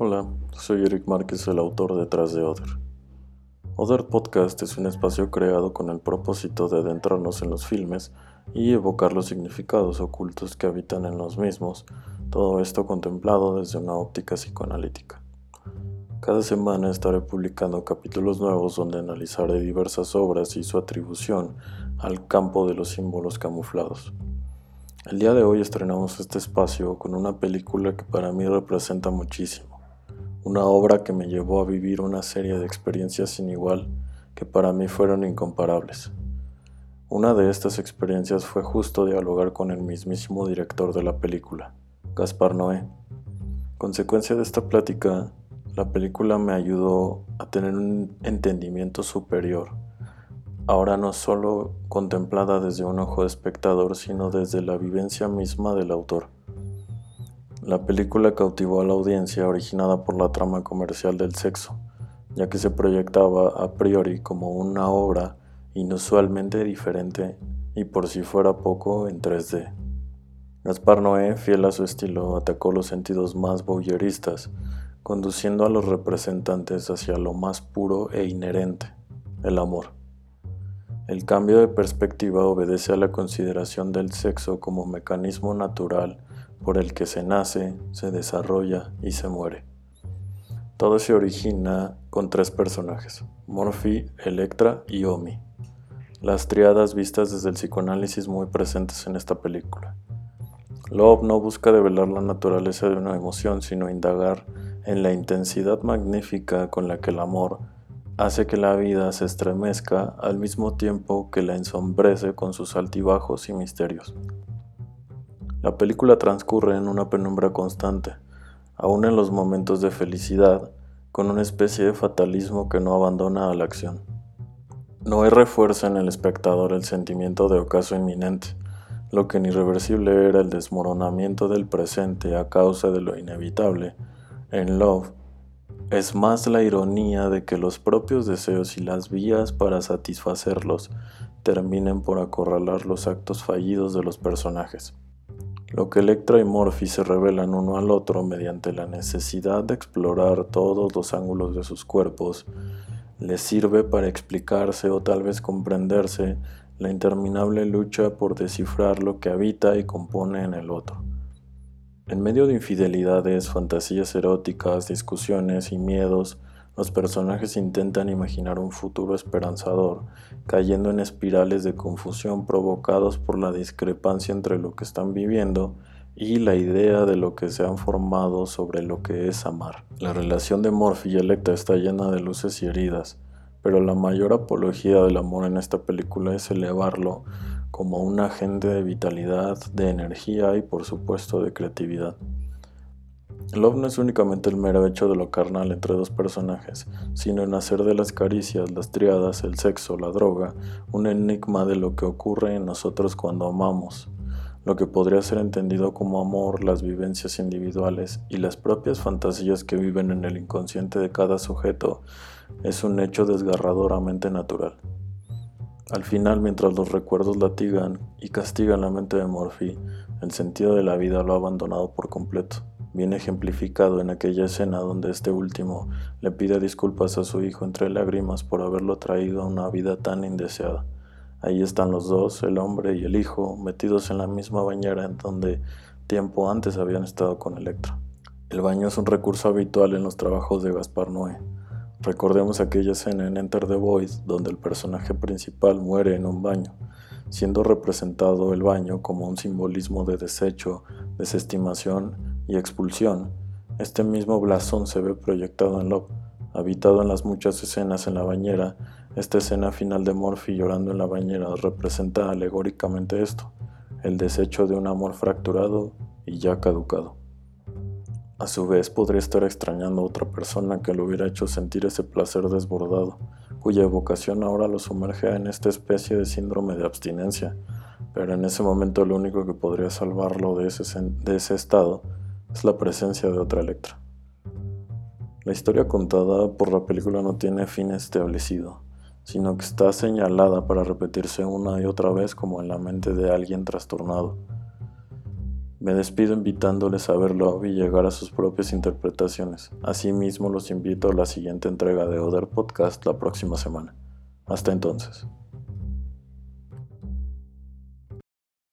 Hola, soy Eric Márquez, el autor detrás de Other. Other Podcast es un espacio creado con el propósito de adentrarnos en los filmes y evocar los significados ocultos que habitan en los mismos, todo esto contemplado desde una óptica psicoanalítica. Cada semana estaré publicando capítulos nuevos donde analizaré diversas obras y su atribución al campo de los símbolos camuflados. El día de hoy estrenamos este espacio con una película que para mí representa muchísimo una obra que me llevó a vivir una serie de experiencias sin igual que para mí fueron incomparables. Una de estas experiencias fue justo dialogar con el mismísimo director de la película, Gaspar Noé. Consecuencia de esta plática, la película me ayudó a tener un entendimiento superior, ahora no solo contemplada desde un ojo de espectador, sino desde la vivencia misma del autor. La película cautivó a la audiencia originada por la trama comercial del sexo, ya que se proyectaba a priori como una obra inusualmente diferente y por si fuera poco en 3D. Gaspar Noé, fiel a su estilo, atacó los sentidos más voyeuristas, conduciendo a los representantes hacia lo más puro e inherente, el amor. El cambio de perspectiva obedece a la consideración del sexo como mecanismo natural por el que se nace, se desarrolla y se muere. Todo se origina con tres personajes, Morphy, Electra y Omi, las triadas vistas desde el psicoanálisis muy presentes en esta película. Love no busca develar la naturaleza de una emoción, sino indagar en la intensidad magnífica con la que el amor hace que la vida se estremezca al mismo tiempo que la ensombrece con sus altibajos y misterios. La película transcurre en una penumbra constante, aún en los momentos de felicidad, con una especie de fatalismo que no abandona a la acción. No hay refuerza en el espectador el sentimiento de ocaso inminente, lo que en irreversible era el desmoronamiento del presente a causa de lo inevitable. En Love, es más la ironía de que los propios deseos y las vías para satisfacerlos terminen por acorralar los actos fallidos de los personajes. Lo que Electra y Morphy se revelan uno al otro mediante la necesidad de explorar todos los ángulos de sus cuerpos, les sirve para explicarse o tal vez comprenderse la interminable lucha por descifrar lo que habita y compone en el otro. En medio de infidelidades, fantasías eróticas, discusiones y miedos, los personajes intentan imaginar un futuro esperanzador, cayendo en espirales de confusión provocados por la discrepancia entre lo que están viviendo y la idea de lo que se han formado sobre lo que es amar. La relación de Morphy y Electra está llena de luces y heridas, pero la mayor apología del amor en esta película es elevarlo como un agente de vitalidad, de energía y por supuesto de creatividad. Love no es únicamente el mero hecho de lo carnal entre dos personajes, sino en hacer de las caricias, las triadas, el sexo, la droga, un enigma de lo que ocurre en nosotros cuando amamos, lo que podría ser entendido como amor, las vivencias individuales y las propias fantasías que viven en el inconsciente de cada sujeto, es un hecho desgarradoramente natural. Al final, mientras los recuerdos latigan y castigan la mente de Morphy, el sentido de la vida lo ha abandonado por completo bien ejemplificado en aquella escena donde este último le pide disculpas a su hijo entre lágrimas por haberlo traído a una vida tan indeseada. Ahí están los dos, el hombre y el hijo, metidos en la misma bañera en donde tiempo antes habían estado con Electra. El baño es un recurso habitual en los trabajos de Gaspar Noé. Recordemos aquella escena en Enter the Void donde el personaje principal muere en un baño, siendo representado el baño como un simbolismo de desecho, desestimación y expulsión, este mismo blasón se ve proyectado en Love, habitado en las muchas escenas en la bañera. Esta escena final de Morphy llorando en la bañera representa alegóricamente esto, el desecho de un amor fracturado y ya caducado. A su vez podría estar extrañando a otra persona que le hubiera hecho sentir ese placer desbordado, cuya evocación ahora lo sumerge en esta especie de síndrome de abstinencia, pero en ese momento lo único que podría salvarlo de ese, de ese estado es la presencia de otra Electra. La historia contada por la película no tiene fin establecido, sino que está señalada para repetirse una y otra vez como en la mente de alguien trastornado. Me despido invitándoles a verlo y llegar a sus propias interpretaciones. Asimismo, los invito a la siguiente entrega de Other Podcast la próxima semana. Hasta entonces.